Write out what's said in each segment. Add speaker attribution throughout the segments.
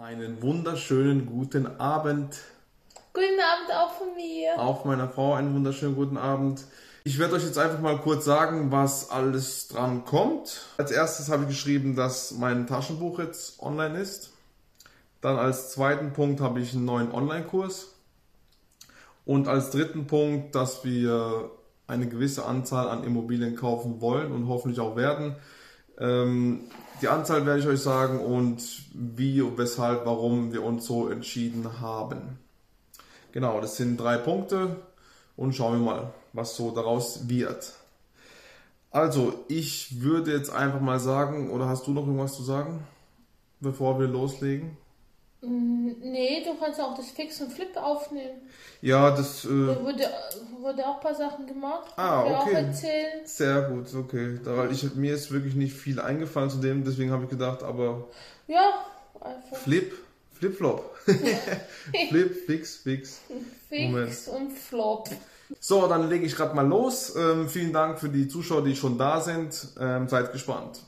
Speaker 1: Einen wunderschönen guten Abend.
Speaker 2: Guten Abend auch von mir.
Speaker 1: Auch meiner Frau einen wunderschönen guten Abend. Ich werde euch jetzt einfach mal kurz sagen, was alles dran kommt. Als erstes habe ich geschrieben, dass mein Taschenbuch jetzt online ist. Dann als zweiten Punkt habe ich einen neuen Online-Kurs. Und als dritten Punkt, dass wir eine gewisse Anzahl an Immobilien kaufen wollen und hoffentlich auch werden. Ähm, die Anzahl werde ich euch sagen und wie, weshalb, warum wir uns so entschieden haben. Genau, das sind drei Punkte und schauen wir mal, was so daraus wird. Also, ich würde jetzt einfach mal sagen, oder hast du noch irgendwas zu sagen, bevor wir loslegen?
Speaker 2: Nee, du kannst auch das Fix und Flip aufnehmen.
Speaker 1: Ja, das. Äh,
Speaker 2: Da wurde, wurde auch ein paar Sachen gemacht.
Speaker 1: Ah, okay.
Speaker 2: auch erzählen.
Speaker 1: sehr gut, okay. Da, weil ich, mir ist wirklich nicht viel eingefallen zu dem, deswegen habe ich gedacht, aber
Speaker 2: Ja, einfach
Speaker 1: Flip, Flip-Flop. Flip, Fix, Fix.
Speaker 2: Fix und Flop.
Speaker 1: So, dann lege ich gerade mal los. Ähm, vielen Dank für die Zuschauer, die schon da sind. Ähm, seid gespannt.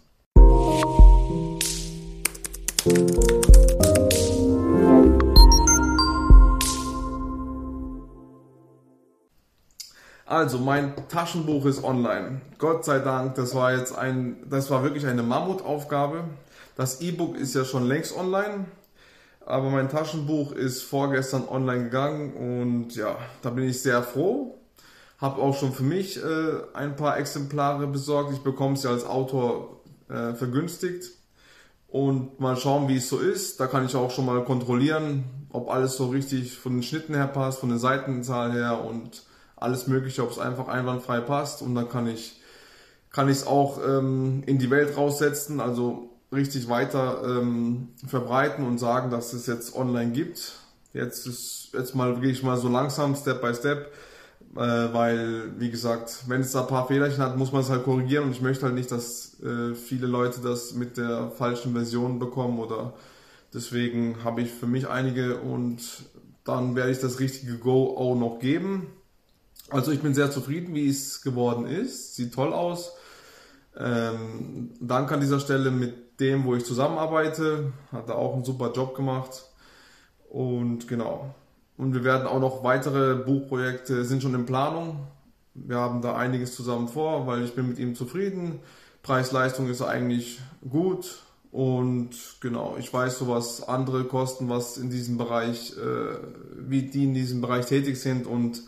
Speaker 1: Also, mein Taschenbuch ist online. Gott sei Dank, das war jetzt ein, das war wirklich eine Mammutaufgabe. Das E-Book ist ja schon längst online, aber mein Taschenbuch ist vorgestern online gegangen und ja, da bin ich sehr froh. Habe auch schon für mich äh, ein paar Exemplare besorgt. Ich bekomme es ja als Autor äh, vergünstigt und mal schauen, wie es so ist. Da kann ich auch schon mal kontrollieren, ob alles so richtig von den Schnitten her passt, von der Seitenzahl her und alles Mögliche, ob es einfach einwandfrei passt. Und dann kann ich kann ich es auch ähm, in die Welt raussetzen, also richtig weiter ähm, verbreiten und sagen, dass es jetzt online gibt. Jetzt ist jetzt mal gehe ich mal so langsam Step by Step, äh, weil wie gesagt, wenn es da ein paar Fehlerchen hat, muss man es halt korrigieren und ich möchte halt nicht, dass äh, viele Leute das mit der falschen Version bekommen oder deswegen habe ich für mich einige und dann werde ich das richtige Go auch noch geben. Also ich bin sehr zufrieden, wie es geworden ist. Sieht toll aus. Ähm, danke an dieser Stelle mit dem, wo ich zusammenarbeite. Hat er auch einen super Job gemacht. Und genau. Und wir werden auch noch weitere Buchprojekte sind schon in Planung. Wir haben da einiges zusammen vor, weil ich bin mit ihm zufrieden. Preis-Leistung ist eigentlich gut. Und genau, ich weiß so was andere kosten, was in diesem Bereich, äh, wie die in diesem Bereich tätig sind und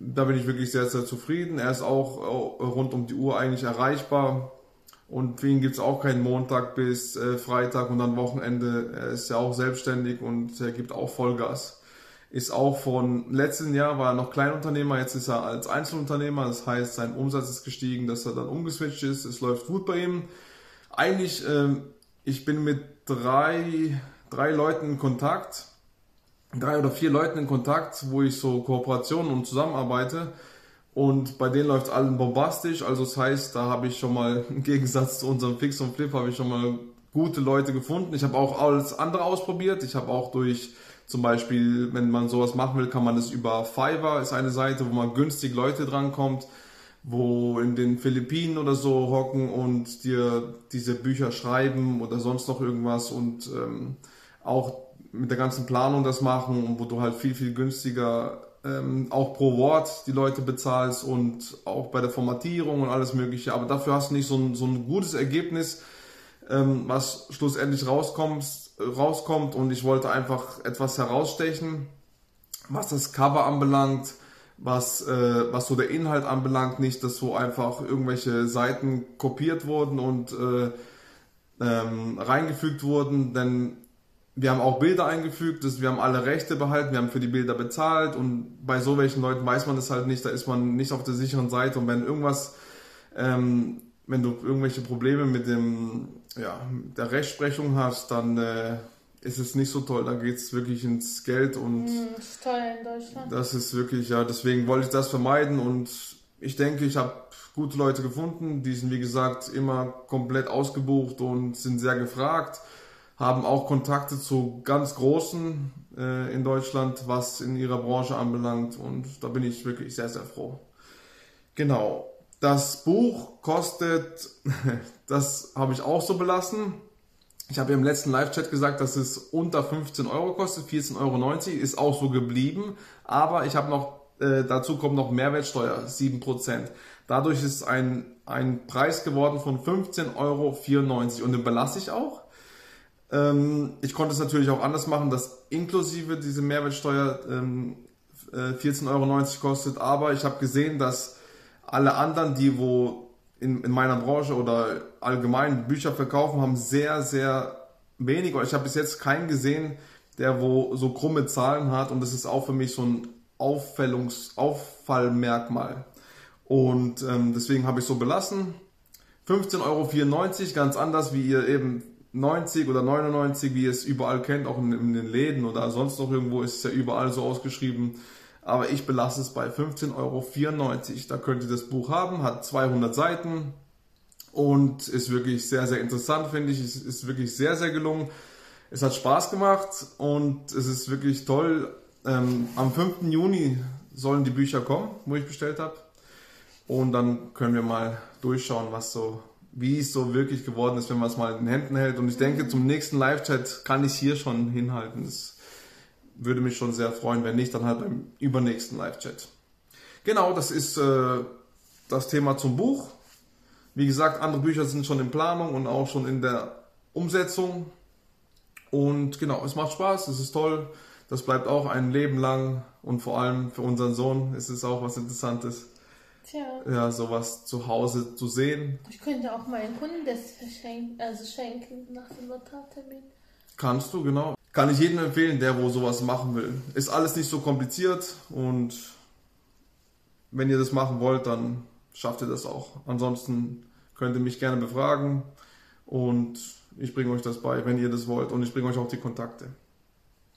Speaker 1: da bin ich wirklich sehr, sehr zufrieden. Er ist auch äh, rund um die Uhr eigentlich erreichbar. Und für ihn gibt es auch keinen Montag bis äh, Freitag und dann Wochenende. Er ist ja auch selbstständig und er gibt auch Vollgas. Ist auch von letzten Jahr war er noch Kleinunternehmer, jetzt ist er als Einzelunternehmer. Das heißt, sein Umsatz ist gestiegen, dass er dann umgeswitcht ist. Es läuft gut bei ihm. Eigentlich, ähm, ich bin mit drei, drei Leuten in Kontakt drei oder vier Leuten in Kontakt, wo ich so Kooperationen und zusammenarbeite. Und bei denen läuft allen bombastisch. Also das heißt, da habe ich schon mal im Gegensatz zu unserem Fix und Flip habe ich schon mal gute Leute gefunden. Ich habe auch alles andere ausprobiert. Ich habe auch durch zum Beispiel, wenn man sowas machen will, kann man das über Fiverr, ist eine Seite, wo man günstig Leute drankommt, wo in den Philippinen oder so hocken und dir diese Bücher schreiben oder sonst noch irgendwas und ähm, auch mit der ganzen Planung das machen, wo du halt viel, viel günstiger ähm, auch pro Wort die Leute bezahlst und auch bei der Formatierung und alles Mögliche. Aber dafür hast du nicht so ein, so ein gutes Ergebnis, ähm, was schlussendlich rauskommt, rauskommt. Und ich wollte einfach etwas herausstechen, was das Cover anbelangt, was, äh, was so der Inhalt anbelangt. Nicht, dass so einfach irgendwelche Seiten kopiert wurden und äh, ähm, reingefügt wurden, denn wir haben auch Bilder eingefügt, das, wir haben alle Rechte behalten, wir haben für die Bilder bezahlt und bei so welchen Leuten weiß man das halt nicht, da ist man nicht auf der sicheren Seite und wenn irgendwas, ähm, wenn du irgendwelche Probleme mit dem, ja, der Rechtsprechung hast, dann äh, ist es nicht so toll, da geht es wirklich ins Geld und
Speaker 2: Hm, das ist teuer in Deutschland.
Speaker 1: das ist wirklich, ja, deswegen wollte ich das vermeiden und ich denke, ich habe gute Leute gefunden, die sind wie gesagt immer komplett ausgebucht und sind sehr gefragt haben auch Kontakte zu ganz Großen äh, in Deutschland, was in ihrer Branche anbelangt. Und da bin ich wirklich sehr, sehr froh. Genau. Das Buch kostet, das habe ich auch so belassen. Ich habe im letzten Live-Chat gesagt, dass es unter 15 Euro kostet, 14,90 Euro, ist auch so geblieben. Aber ich habe noch, äh, dazu kommt noch Mehrwertsteuer, 7%. Dadurch ist ein, ein Preis geworden von 15,94 Euro und den belasse ich auch. Ähm, ich konnte es natürlich auch anders machen, dass inklusive diese Mehrwertsteuer ähm, äh, 14,90 Euro kostet. Aber ich habe gesehen, dass alle anderen, die wo in, in meiner Branche oder allgemein Bücher verkaufen, haben sehr, sehr wenig. Ich habe bis jetzt keinen gesehen, der wo so krumme Zahlen hat und das ist auch für mich so ein Auffällungs Auffallmerkmal. Und ähm, deswegen habe ich so belassen. 15,94 Euro, ganz anders wie ihr eben 90 oder 99, wie ihr es überall kennt, auch in, in, den Läden oder sonst noch irgendwo ist es ja überall so ausgeschrieben. Aber ich belasse es bei 15,94 Euro. Da könnt ihr das Buch haben, hat 200 Seiten und ist wirklich sehr, sehr interessant, finde ich. Es ist wirklich sehr, sehr gelungen. Es hat Spaß gemacht und es ist wirklich toll. Ähm, am 5. Juni sollen die Bücher kommen, wo ich bestellt habe. Und dann können wir mal durchschauen, was so, wie es so wirklich geworden ist, wenn man es mal in den Händen hält. Und ich denke, zum nächsten Live-Chat kann ich hier schon hinhalten. Das würde mich schon sehr freuen. Wenn nicht, dann halt beim übernächsten Live-Chat. Genau, das ist äh, das Thema zum Buch. Wie gesagt, andere Bücher sind schon in Planung und auch schon in der Umsetzung. Und genau, es macht Spaß, es ist toll. Das bleibt auch ein Leben lang und vor allem für unseren Sohn ist es auch was Interessantes. Tja. Ja, sowas zu Hause zu sehen.
Speaker 2: Ich könnte auch meinen Kunden das verschenken, also schenken nach dem Notartermin.
Speaker 1: Kannst du, genau. Kann ich jedem empfehlen, der wo sowas machen will. Ist alles nicht so kompliziert und wenn ihr das machen wollt, dann schafft ihr das auch. Ansonsten könnt ihr mich gerne befragen und ich bringe euch das bei, wenn ihr das wollt und ich bringe euch auch die Kontakte.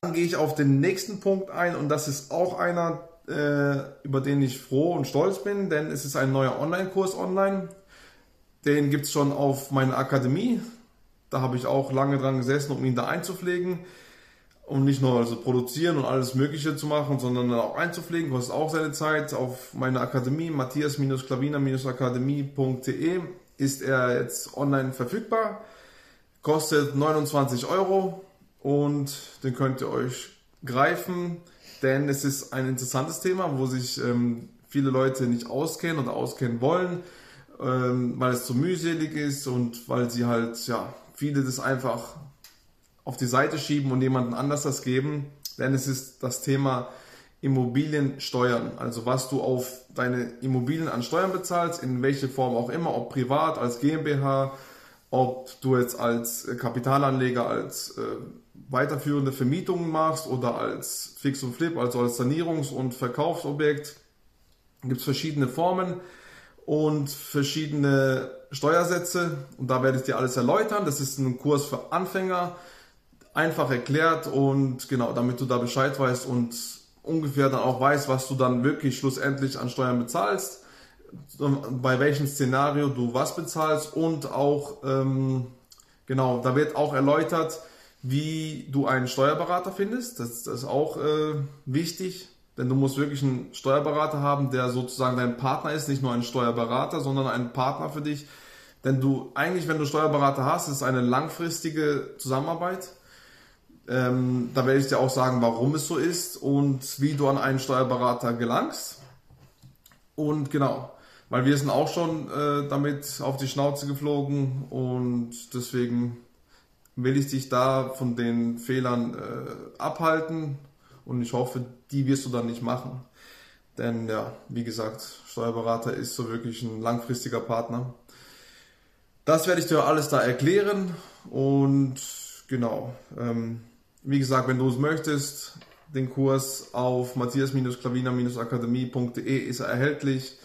Speaker 1: Dann gehe ich auf den nächsten Punkt ein und das ist auch einer, über den ich froh und stolz bin, denn es ist ein neuer Online-Kurs online. Den gibt es schon auf meiner Akademie. Da habe ich auch lange dran gesessen, um ihn da einzupflegen. Und nicht nur also produzieren und alles Mögliche zu machen, sondern auch einzupflegen, kostet auch seine Zeit. Auf meiner Akademie, matthias-klaviner-akademie.de, ist er jetzt online verfügbar. Kostet 29 Euro und den könnt ihr euch greifen, denn es ist ein interessantes Thema, wo sich ähm, viele Leute nicht auskennen oder auskennen wollen, ähm, weil es zu mühselig ist und weil sie halt ja viele das einfach auf die Seite schieben und jemanden anders das geben, denn es ist das Thema Immobiliensteuern, also was du auf deine Immobilien an Steuern bezahlst, in welche Form auch immer, ob privat, als GmbH, ob du jetzt als Kapitalanleger, als äh, weiterführende Vermietungen machst oder als Fix und Flip, also als Sanierungs- und Verkaufsobjekt, gibt es verschiedene Formen und verschiedene Steuersätze und da werde ich dir alles erläutern. Das ist ein Kurs für Anfänger, einfach erklärt und genau, damit du da Bescheid weißt und ungefähr dann auch weißt, was du dann wirklich schlussendlich an Steuern bezahlst, bei welchem Szenario du was bezahlst und auch ähm, genau, da wird auch erläutert, wie du einen Steuerberater findest. Das, das ist auch äh, wichtig, denn du musst wirklich einen Steuerberater haben, der sozusagen dein Partner ist, nicht nur ein Steuerberater, sondern ein Partner für dich. Denn du eigentlich, wenn du Steuerberater hast, ist eine langfristige Zusammenarbeit. Ähm, da werde ich dir auch sagen, warum es so ist und wie du an einen Steuerberater gelangst. Und genau, weil wir sind auch schon äh, damit auf die Schnauze geflogen und deswegen will ich dich da von den Fehlern äh, abhalten und ich hoffe, die wirst du dann nicht machen. Denn ja, wie gesagt, Steuerberater ist so wirklich ein langfristiger Partner. Das werde ich dir alles da erklären und genau. Ähm, wie gesagt, wenn du es möchtest, den Kurs auf matthias-klaviner-akademie.de ist er erhältlich.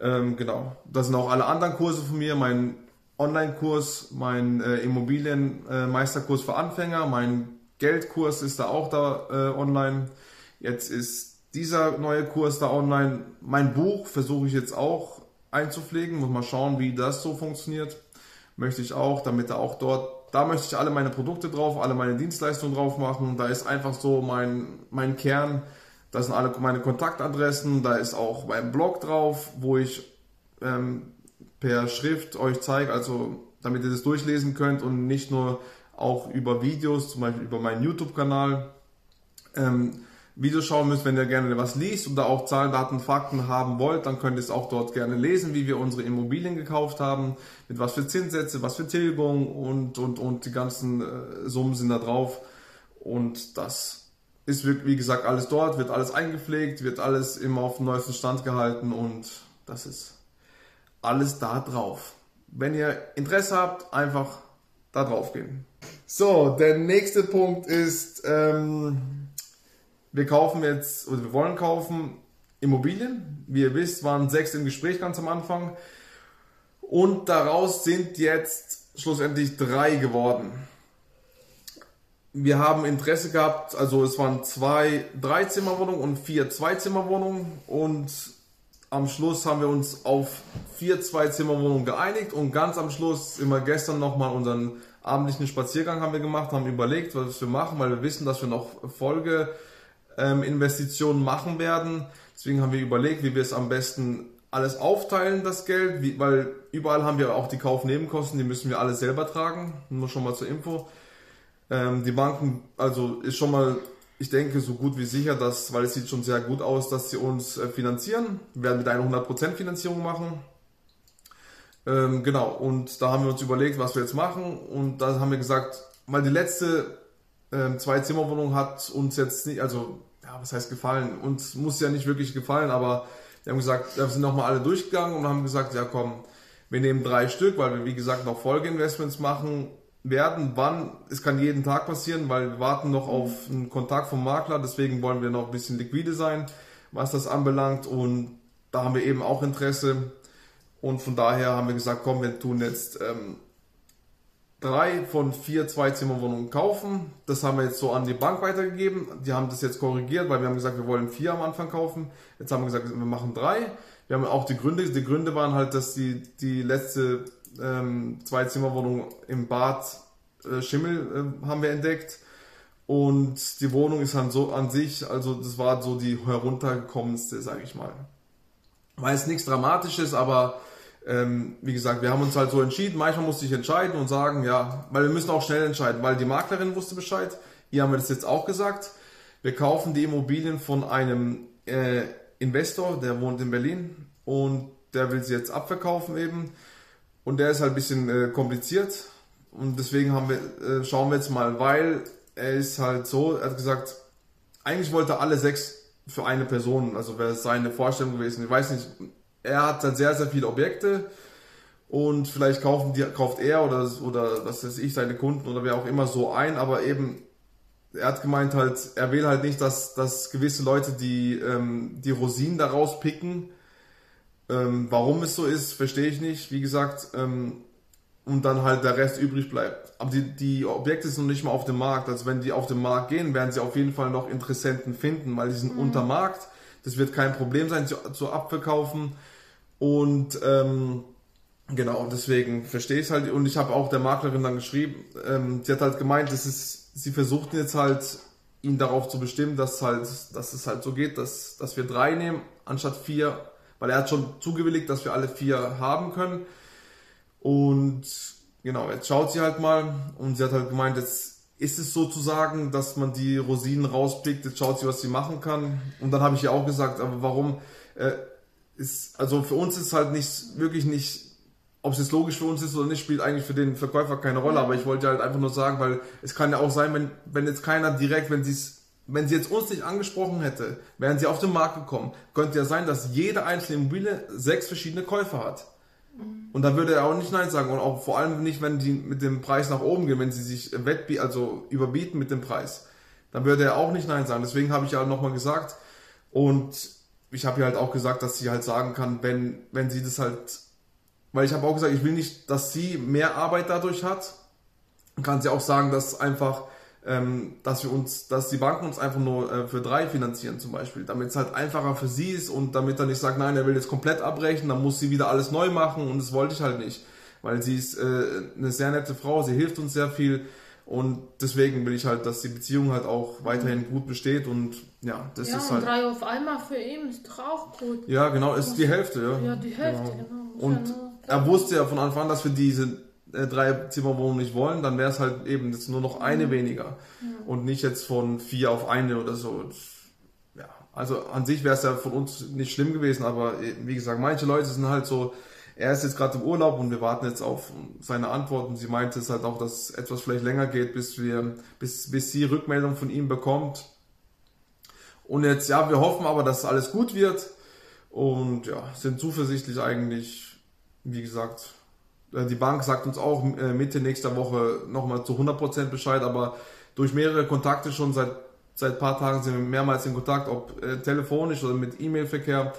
Speaker 1: Ähm, genau. Das sind auch alle anderen Kurse von mir. Mein Online-Kurs, mein äh, Immobilienmeisterkurs äh, für Anfänger, mein Geldkurs ist da auch da äh, online. Jetzt ist dieser neue Kurs da online. Mein Buch versuche ich jetzt auch einzupflegen. Muss mal schauen, wie das so funktioniert. Möchte ich auch, damit er auch dort da möchte ich alle meine Produkte drauf, alle meine Dienstleistungen drauf machen. Da ist einfach so mein, mein Kern. Da sind alle meine Kontaktadressen. Da ist auch mein Blog drauf, wo ich ähm, per Schrift euch zeige, also damit ihr das durchlesen könnt und nicht nur auch über Videos, zum Beispiel über meinen YouTube-Kanal. Ähm, Videos schauen müsst, wenn ihr gerne was liest oder auch Zahlen, Daten, Fakten haben wollt, dann könnt ihr es auch dort gerne lesen, wie wir unsere Immobilien gekauft haben, mit was für Zinssätze, was für Tilgung und, und, und die ganzen äh, Summen sind da drauf. Und das ist, wirklich, wie gesagt, alles dort, wird alles eingepflegt, wird alles immer auf dem neuesten Stand gehalten und das ist alles da drauf. Wenn ihr Interesse habt, einfach da drauf gehen. So, der nächste Punkt ist, ähm, wir kaufen jetzt, oder wir wollen kaufen Immobilien. Wie ihr wisst, waren sechs im Gespräch ganz am Anfang. Und daraus sind jetzt schlussendlich drei geworden. Wir haben Interesse gehabt, also es waren zwei Dreizimmerwohnungen und vier Zweizimmerwohnungen und am Schluss haben wir uns auf vier Zweizimmerwohnungen geeinigt und ganz am Schluss immer gestern nochmal unseren abendlichen Spaziergang haben wir gemacht, haben überlegt, was wir machen, weil wir wissen, dass wir noch Folge ähm, machen werden. Deswegen haben wir überlegt, wie wir es am besten alles aufteilen, das Geld, wie, weil überall haben wir auch die Kaufnebenkosten, die müssen wir alle selber tragen. Nur schon mal zur Info. Ähm, die Banken, also ist schon mal, ich denke, so gut wie sicher, dass, weil es sieht schon sehr gut aus, dass sie uns äh, finanzieren. Wir werden mit einer 100% Finanzierung machen. Ähm, genau, und da haben wir uns überlegt, was wir jetzt machen. Und da haben wir gesagt, weil die letzte ähm, zwei Zimmerwohnung hat uns jetzt nicht, also ja, was heißt gefallen? Uns muss ja nicht wirklich gefallen, aber wir haben gesagt, wir sind nochmal alle durchgegangen und haben gesagt, ja komm, wir nehmen drei Stück, weil wir wie gesagt noch Folgeinvestments machen werden. Wann? Es kann jeden Tag passieren, weil wir warten noch auf einen Kontakt vom Makler, deswegen wollen wir noch ein bisschen liquide sein, was das anbelangt und da haben wir eben auch Interesse und von daher haben wir gesagt, komm, wir tun jetzt ähm, drei von vier Zweizimmerwohnungen kaufen. Das haben wir jetzt so an die Bank weitergegeben. Die haben das jetzt korrigiert, weil wir haben gesagt, wir wollen vier am Anfang kaufen. Jetzt haben wir gesagt, wir machen drei. Wir haben auch die Gründe. Die Gründe waren halt, dass die, die letzte ähm, Zweizimmerwohnung im Bad äh, Schimmel äh, haben wir entdeckt. Und die Wohnung ist dann so an sich, also das war so die heruntergekommenste, sage ich mal. War jetzt nichts Dramatisches, aber ähm, wie gesagt, wir haben uns halt so entschieden. Manchmal musste ich entscheiden und sagen, ja, weil wir müssen auch schnell entscheiden, weil die Maklerin wusste Bescheid. Hier haben wir das jetzt auch gesagt. Wir kaufen die Immobilien von einem äh, Investor, der wohnt in Berlin und der will sie jetzt abverkaufen eben. Und der ist halt ein bisschen äh, kompliziert und deswegen haben wir, äh, schauen wir jetzt mal, weil er ist halt so, er hat gesagt, eigentlich wollte er alle sechs für eine Person, also wäre es seine Vorstellung gewesen. Ich weiß nicht, er hat dann sehr, sehr viele Objekte und vielleicht kaufen die, kauft er oder, oder was weiß ich, seine Kunden oder wer auch immer so ein, aber eben, er hat gemeint halt, er will halt nicht, dass, dass gewisse Leute die, ähm, die Rosinen daraus picken. Ähm, warum es so ist, verstehe ich nicht, wie gesagt, ähm, und dann halt der Rest übrig bleibt. Aber die, die Objekte sind noch nicht mal auf dem Markt. Also wenn die auf den Markt gehen, werden sie auf jeden Fall noch Interessenten finden, weil die sind mhm. unter Markt. Das wird kein Problem sein, zu, zu abverkaufen. Und ähm, genau, deswegen verstehe ich es halt. Und ich habe auch der Maklerin dann geschrieben, ähm, sie hat halt gemeint, das ist, sie versuchten jetzt halt, ihn darauf zu bestimmen, dass halt, dass es halt so geht, dass, dass wir drei nehmen, anstatt vier, weil er hat schon zugewilligt, dass wir alle vier haben können. Und genau, jetzt schaut sie halt mal und sie hat halt gemeint, jetzt ist es sozusagen, dass man die Rosinen rauspickt, jetzt schaut sie, was sie machen kann. Und dann habe ich ihr auch gesagt, aber warum, äh, ist, also für uns ist halt nicht, wirklich nicht, ob es jetzt logisch für uns ist oder nicht, spielt eigentlich für den Verkäufer keine Rolle, aber ich wollte halt einfach nur sagen, weil es kann ja auch sein, wenn, wenn jetzt keiner direkt, wenn sie es wenn sie jetzt uns nicht angesprochen hätte, wären sie auf den Markt gekommen, könnte ja sein, dass jede einzelne Immobilie sechs verschiedene Käufer hat. Und dann würde er auch nicht Nein sagen. Und auch vor allem nicht, wenn die mit dem Preis nach oben gehen, wenn sie sich wettbieten, also überbieten mit dem Preis, dann würde er auch nicht Nein sagen. Deswegen habe ich ja nochmal gesagt. Und ich habe ihr halt auch gesagt, dass sie halt sagen kann, wenn, wenn sie das halt, weil ich habe auch gesagt, ich will nicht, dass sie mehr Arbeit dadurch hat, kann sie auch sagen, dass einfach, ähm, dass wir uns, dass die Banken uns einfach nur äh, für drei finanzieren zum Beispiel, damit es halt einfacher für sie ist und damit er nicht sagt, nein, er will jetzt komplett abbrechen, dann muss sie wieder alles neu machen und das wollte ich halt nicht, weil sie ist äh, eine sehr nette Frau, sie hilft uns sehr viel und deswegen will ich halt, dass die Beziehung halt auch weiterhin gut besteht und ja, das
Speaker 2: ja,
Speaker 1: ist halt.
Speaker 2: drei auf einmal für ihn ist doch auch gut.
Speaker 1: Ja, genau, ist die Hälfte, ja.
Speaker 2: Ja, die Hälfte,
Speaker 1: Genau.
Speaker 2: genau.
Speaker 1: Und
Speaker 2: ja
Speaker 1: er wusste ja von Anfang an, dass wir diese äh, drei Zimmerwohnungen nicht wollen, dann wäre es halt eben jetzt nur noch eine weniger und nicht jetzt von vier auf eine oder so. Ja, also an sich wäre es ja von uns nicht schlimm gewesen, aber äh, wie gesagt, manche Leute sind halt so, er ist jetzt gerade im Urlaub und wir warten jetzt auf seine Antworten. Sie meinte es halt auch, dass etwas vielleicht länger geht, bis wir, bis, bis sie Rückmeldung von ihm bekommt. Und jetzt, ja, wir hoffen aber, dass alles gut wird und ja, sind zuversichtlich eigentlich, wie gesagt, die Bank sagt uns auch äh, Mitte nächster Woche nochmal zu 100% Bescheid, aber durch mehrere Kontakte schon seit seit paar Tagen sind wir mehrmals in Kontakt, ob äh, telefonisch oder mit E-Mail-Verkehr,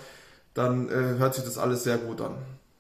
Speaker 1: dann äh, hört sich das alles sehr gut an.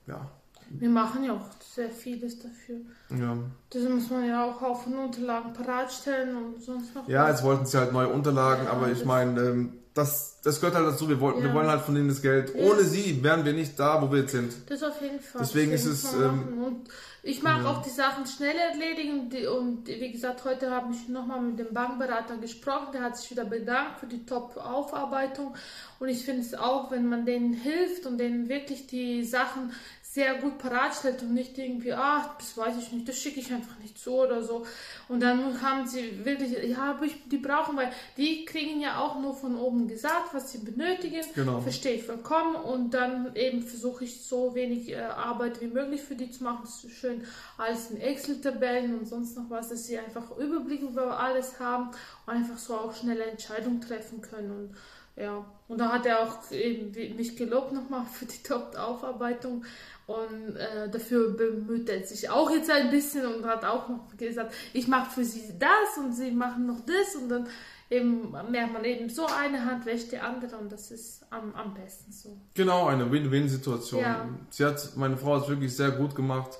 Speaker 1: Ja.
Speaker 2: Wir machen ja auch sehr vieles dafür.
Speaker 1: Ja.
Speaker 2: Das muss man ja auch auf den Unterlagen bereitstellen und sonst noch.
Speaker 1: Ja,
Speaker 2: was.
Speaker 1: jetzt wollten sie halt neue Unterlagen,
Speaker 2: Ja,
Speaker 1: aber ich meine, ähm, das, das gehört halt dazu. Wir, wollten, wir
Speaker 2: Ja.
Speaker 1: wollen halt von denen das Geld.
Speaker 2: Ja.
Speaker 1: Ohne sie wären wir nicht da, wo wir jetzt sind.
Speaker 2: Das auf jeden Fall.
Speaker 1: Deswegen
Speaker 2: Das
Speaker 1: ist es, ähm,
Speaker 2: ich mag auch die Sachen schnell erledigen und, die, und wie gesagt, heute habe ich nochmal mit dem Bankberater gesprochen, der hat sich wieder bedankt für die Top-Aufarbeitung und ich finde es auch, wenn man denen hilft und denen wirklich die Sachen sehr gut parat stellt und nicht irgendwie, ah, das weiß ich nicht, das schicke ich einfach nicht so oder so. Und dann haben sie wirklich, ja, die brauchen, weil die kriegen ja auch nur von oben gesagt, was sie benötigen.
Speaker 1: Genau.
Speaker 2: Verstehe ich vollkommen. Und dann eben versuche ich so wenig äh, Arbeit wie möglich für die zu machen. So schön alles in Excel-Tabellen und sonst noch was, dass sie einfach Überblick über alles haben und einfach so auch schnelle Entscheidungen treffen können. Und ja, und da hat er auch eben mich gelobt nochmal für die Top-Aufarbeitung und äh, dafür bemüht er sich auch jetzt ein bisschen und hat auch noch gesagt, ich mache für sie das und sie machen noch das und dann eben merkt man eben so eine Hand wäscht die andere und das ist am, am besten so.
Speaker 1: Genau, eine Win-Win-Situation.
Speaker 2: Ja.
Speaker 1: Sie hat, meine Frau hat es wirklich sehr gut gemacht.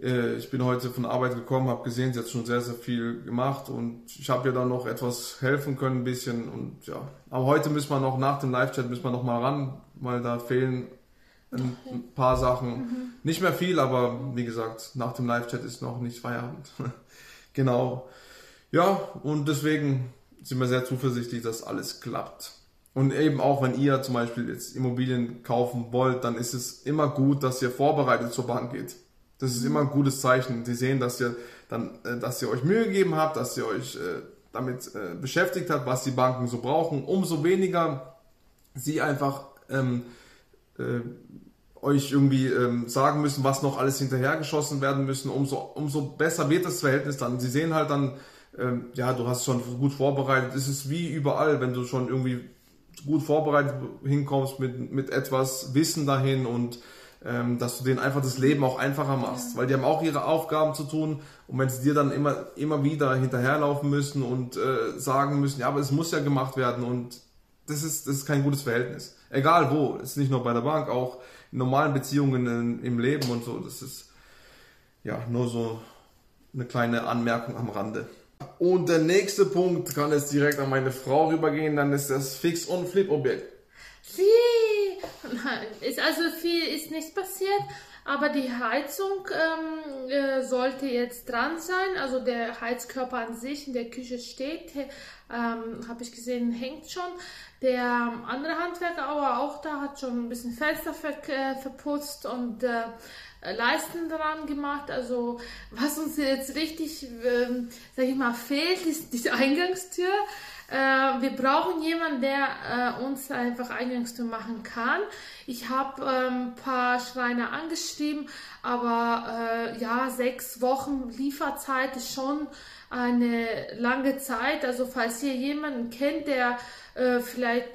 Speaker 1: Äh, Ich bin heute von der Arbeit gekommen, habe gesehen, sie hat schon sehr, sehr viel gemacht und ich habe ihr dann noch etwas helfen können, ein bisschen und ja. Aber heute müssen wir noch nach dem Live-Chat müssen wir noch mal ran, weil da fehlen ein, ein paar Sachen. Nicht mehr viel, aber wie gesagt, nach dem Live-Chat ist noch nicht Feierabend. genau. Ja, und deswegen sind wir sehr zuversichtlich, dass alles klappt. Und eben auch, wenn ihr zum Beispiel jetzt Immobilien kaufen wollt, dann ist es immer gut, dass ihr vorbereitet zur Bank geht. Das ist immer ein gutes Zeichen. Die sehen, dass ihr dann, äh, dass ihr euch Mühe gegeben habt, dass ihr euch äh, damit äh, beschäftigt habt, was die Banken so brauchen. Umso weniger sie einfach ähm, äh, euch irgendwie ähm, sagen müssen, was noch alles hinterhergeschossen werden müssen, umso, umso besser wird das Verhältnis dann. Sie sehen halt dann, ähm, ja, du hast schon gut vorbereitet. Es ist wie überall, wenn du schon irgendwie gut vorbereitet hinkommst mit, mit etwas Wissen dahin und ähm, dass du denen einfach das Leben auch einfacher machst, weil die haben auch ihre Aufgaben zu tun und wenn sie dir dann immer, immer wieder hinterherlaufen müssen und äh, sagen müssen, ja, aber es muss ja gemacht werden und das ist, das ist kein gutes Verhältnis. Egal wo, es ist nicht nur bei der Bank, auch in normalen Beziehungen in, im Leben und so, das ist ja nur so eine kleine Anmerkung am Rande. Und der nächste Punkt kann jetzt direkt an meine Frau rübergehen, dann ist das Fix- und Flip-Objekt.
Speaker 2: Nein, ist also viel ist nicht passiert, aber die Heizung ähm, äh, sollte jetzt dran sein. Also der Heizkörper an sich in der Küche steht, ähm, habe ich gesehen, hängt schon. Der andere Handwerker aber auch da hat schon ein bisschen Fenster ver äh, verputzt und äh, Leisten dran gemacht. Also was uns jetzt richtig, ähm, sag ich mal, fehlt, ist die Eingangstür. Äh, wir brauchen jemanden, der äh, uns einfach Eingangstür machen kann. Ich habe ein ähm, paar Schreiner angeschrieben, aber äh, ja, sechs Wochen Lieferzeit ist schon eine lange Zeit. Also falls ihr jemanden kennt, der äh, vielleicht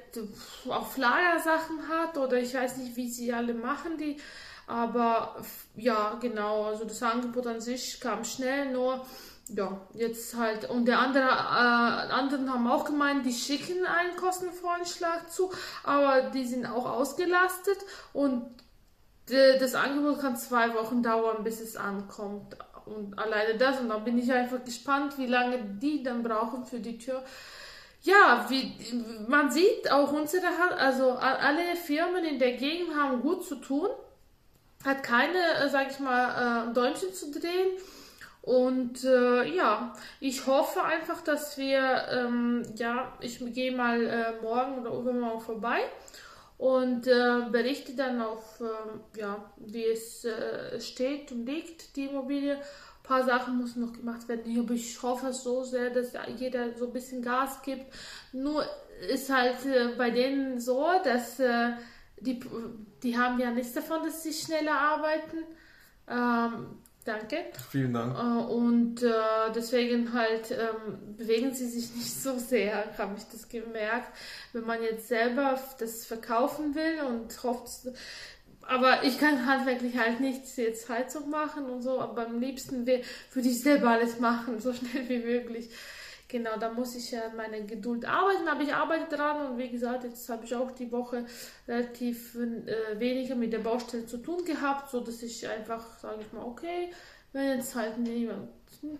Speaker 2: auf Lagersachen hat oder ich weiß nicht, wie sie alle machen, die aber ja, genau, also das Angebot an sich kam schnell, nur ja, jetzt halt. Und der andere, äh, anderen haben auch gemeint, die schicken einen Kostenvoranschlag zu, aber die sind auch ausgelastet und äh, das Angebot kann zwei Wochen dauern, bis es ankommt. Und alleine das, und dann bin ich einfach gespannt, wie lange die dann brauchen für die Tür. Ja, wie, man sieht auch unsere, also alle Firmen in der Gegend haben gut zu tun hat keine, äh, sag ich mal, äh, Däumchen zu drehen. Und äh, ja, ich hoffe einfach, dass wir, ähm, ja, ich gehe mal äh, morgen oder übermorgen vorbei und äh, berichte dann auf, äh, ja, wie es äh, steht und liegt, die Immobilie. Ein paar Sachen müssen noch gemacht werden. Ich hoffe so sehr, dass jeder so ein bisschen Gas gibt. Nur ist halt äh, bei denen so, dass äh, die, die haben ja nichts davon, dass sie schneller arbeiten. Ähm, danke.
Speaker 1: Vielen Dank.
Speaker 2: Äh, und äh, deswegen halt ähm, bewegen sie sich nicht so sehr, habe ich das gemerkt. Wenn man jetzt selber das verkaufen will und hofft, aber ich kann handwerklich halt nichts jetzt Heizung machen und so, aber am liebsten würde ich selber alles machen, so schnell wie möglich. Genau, da muss ich ja meine Geduld arbeiten, aber ich arbeite dran und wie gesagt, jetzt habe ich auch die Woche relativ äh, weniger mit der Baustelle zu tun gehabt, so dass ich einfach, sage ich mal, okay, wenn jetzt halt niemand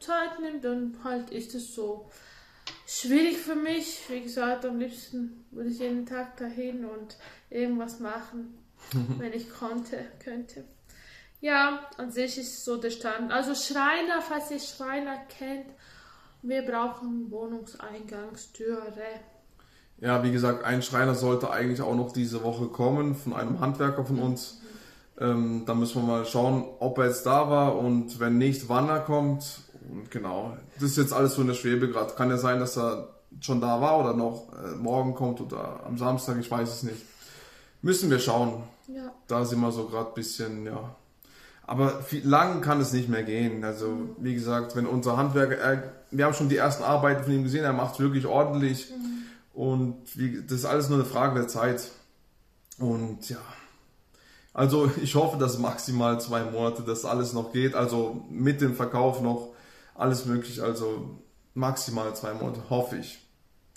Speaker 2: Zeit nimmt, dann halt ist es so schwierig für mich. Wie gesagt, am liebsten würde ich jeden Tag dahin und irgendwas machen, wenn ich konnte, könnte. Ja, an sich ist so der Stand. Also Schreiner, falls ihr Schreiner kennt, wir brauchen Wohnungseingangstüre.
Speaker 1: Ja, wie gesagt, ein Schreiner sollte eigentlich auch noch diese Woche kommen von einem Handwerker von uns. Ähm, da müssen wir mal schauen, ob er jetzt da war und wenn nicht, wann er kommt. Und genau, das ist jetzt alles so in der Schwebe gerade. Kann ja sein, dass er schon da war oder noch äh, morgen kommt oder am Samstag, ich weiß es nicht. Müssen wir schauen.
Speaker 2: Ja.
Speaker 1: Da sind wir so gerade ein bisschen, ja. Aber viel, lang kann es nicht mehr gehen. Also, mhm. wie gesagt, wenn unser Handwerker, er wir haben schon die ersten Arbeiten von ihm gesehen, er macht es wirklich ordentlich. Mhm. Und wie, das ist alles nur eine Frage der Zeit. Und ja, also ich hoffe, dass maximal zwei Monate das alles noch geht. Also mit dem Verkauf noch alles möglich. Also maximal zwei Monate, hoffe ich.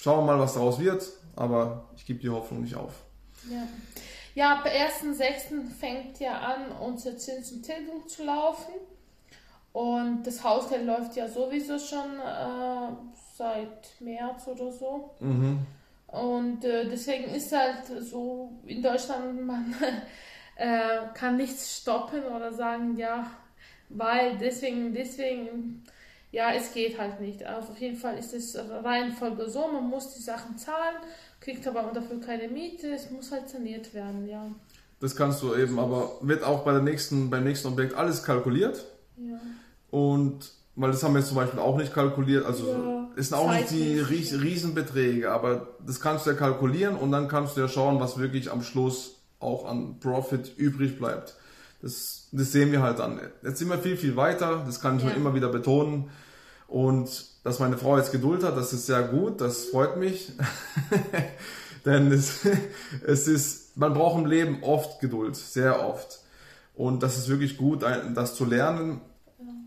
Speaker 1: Schauen wir mal, was daraus wird. Aber ich gebe die Hoffnung nicht auf.
Speaker 2: Ja. Ja, ab 1.6. fängt ja an, unsere Zins- und Tilgung zu laufen. Und das Haushalt läuft ja sowieso schon äh, seit März oder so.
Speaker 1: Mhm.
Speaker 2: Und äh, deswegen ist halt so in Deutschland, man äh, kann nichts stoppen oder sagen, ja, weil deswegen, deswegen, ja, es geht halt nicht. Also auf jeden Fall ist es Reihenfolge so, man muss die Sachen zahlen, kriegt aber dafür keine Miete, es muss halt saniert werden, ja.
Speaker 1: Das kannst du eben, aber wird auch bei der nächsten, beim nächsten Objekt alles kalkuliert?
Speaker 2: Ja.
Speaker 1: Und weil das haben wir jetzt zum Beispiel auch nicht kalkuliert, also ja, ist auch nicht die Ries Riesenbeträge, aber das kannst du ja kalkulieren und dann kannst du ja schauen, was wirklich am Schluss auch an Profit übrig bleibt. Das, das sehen wir halt dann. Jetzt sind wir viel, viel weiter, das kann ich ja. nur immer wieder betonen. Und dass meine Frau jetzt Geduld hat, das ist sehr gut, das freut mich. Denn es, es ist, man braucht im Leben oft Geduld, sehr oft. Und das ist wirklich gut, das zu lernen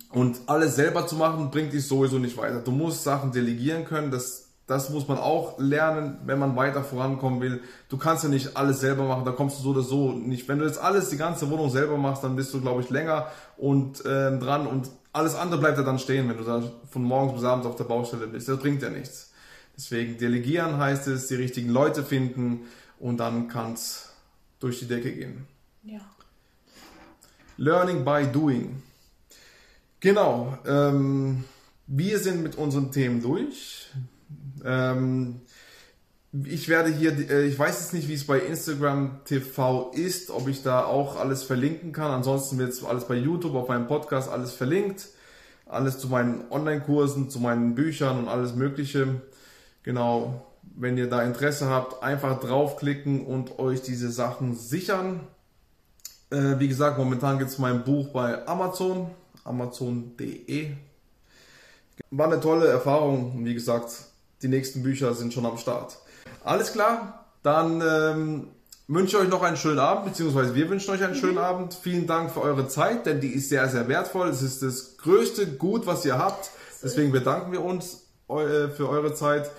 Speaker 1: und alles selber zu machen, bringt dich sowieso nicht weiter. Du musst Sachen delegieren können, das, das muss man auch lernen, wenn man weiter vorankommen will. Du kannst ja nicht alles selber machen, da kommst du so oder so nicht. Wenn du jetzt alles, die ganze Wohnung selber machst, dann bist du, glaube ich, länger und äh, dran und alles andere bleibt ja dann stehen, wenn du da von morgens bis abends auf der Baustelle bist. Das bringt ja nichts. Deswegen delegieren heißt es, die richtigen Leute finden und dann kann es durch die Decke gehen.
Speaker 2: Ja.
Speaker 1: Learning by doing. Genau. Ähm, wir sind mit unseren Themen durch. Ähm, ich werde hier, äh, ich weiß jetzt nicht, wie es bei Instagram TV ist, ob ich da auch alles verlinken kann. Ansonsten wird es alles bei YouTube, auf meinem Podcast alles verlinkt. Alles zu meinen Online-Kursen, zu meinen Büchern und alles Mögliche. Genau, wenn ihr da Interesse habt, einfach draufklicken und euch diese Sachen sichern. Äh, wie gesagt, momentan gibt es mein Buch bei Amazon amazon.de. War eine tolle Erfahrung. Wie gesagt, die nächsten Bücher sind schon am Start. Alles klar, dann ähm, wünsche ich euch noch einen schönen Abend, beziehungsweise wir wünschen euch einen mhm. schönen Abend. Vielen Dank für eure Zeit, denn die ist sehr, sehr wertvoll. Es ist das größte Gut, was ihr habt. Deswegen bedanken wir uns äh, für eure Zeit.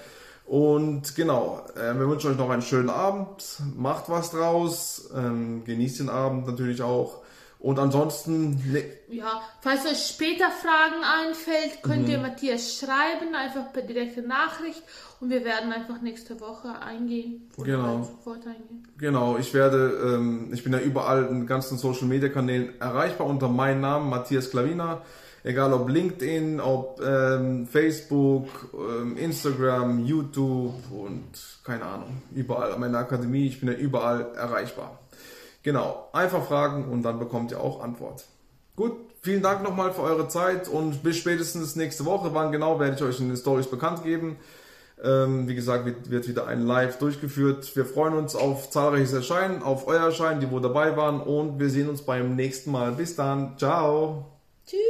Speaker 1: Und genau, äh, wir wünschen euch noch einen schönen Abend. Macht was draus. Ähm, genießt den Abend natürlich auch. Und ansonsten. Ne
Speaker 2: ja, falls euch später Fragen einfällt, könnt mhm. ihr Matthias schreiben, einfach per direkte Nachricht und wir werden einfach nächste Woche eingehen.
Speaker 1: Genau. Sofort eingehen. Genau, ich werde, ähm, ich bin ja überall in ganzen Social Media Kanälen erreichbar unter meinem Namen, Matthias Klavina. Egal ob LinkedIn, ob ähm, Facebook, ähm, Instagram, YouTube und keine Ahnung, überall. Meine Akademie, ich bin ja überall erreichbar. Genau, einfach fragen und dann bekommt ihr auch Antwort. Gut, vielen Dank nochmal für eure Zeit und bis spätestens nächste Woche. Wann genau werde ich euch in den Stories bekannt geben. Ähm, wie gesagt, wird, wird wieder ein Live durchgeführt. Wir freuen uns auf zahlreiches Erscheinen, auf euer Erscheinen, die wo dabei waren und wir sehen uns beim nächsten Mal. Bis dann. Ciao.
Speaker 2: Tschüss.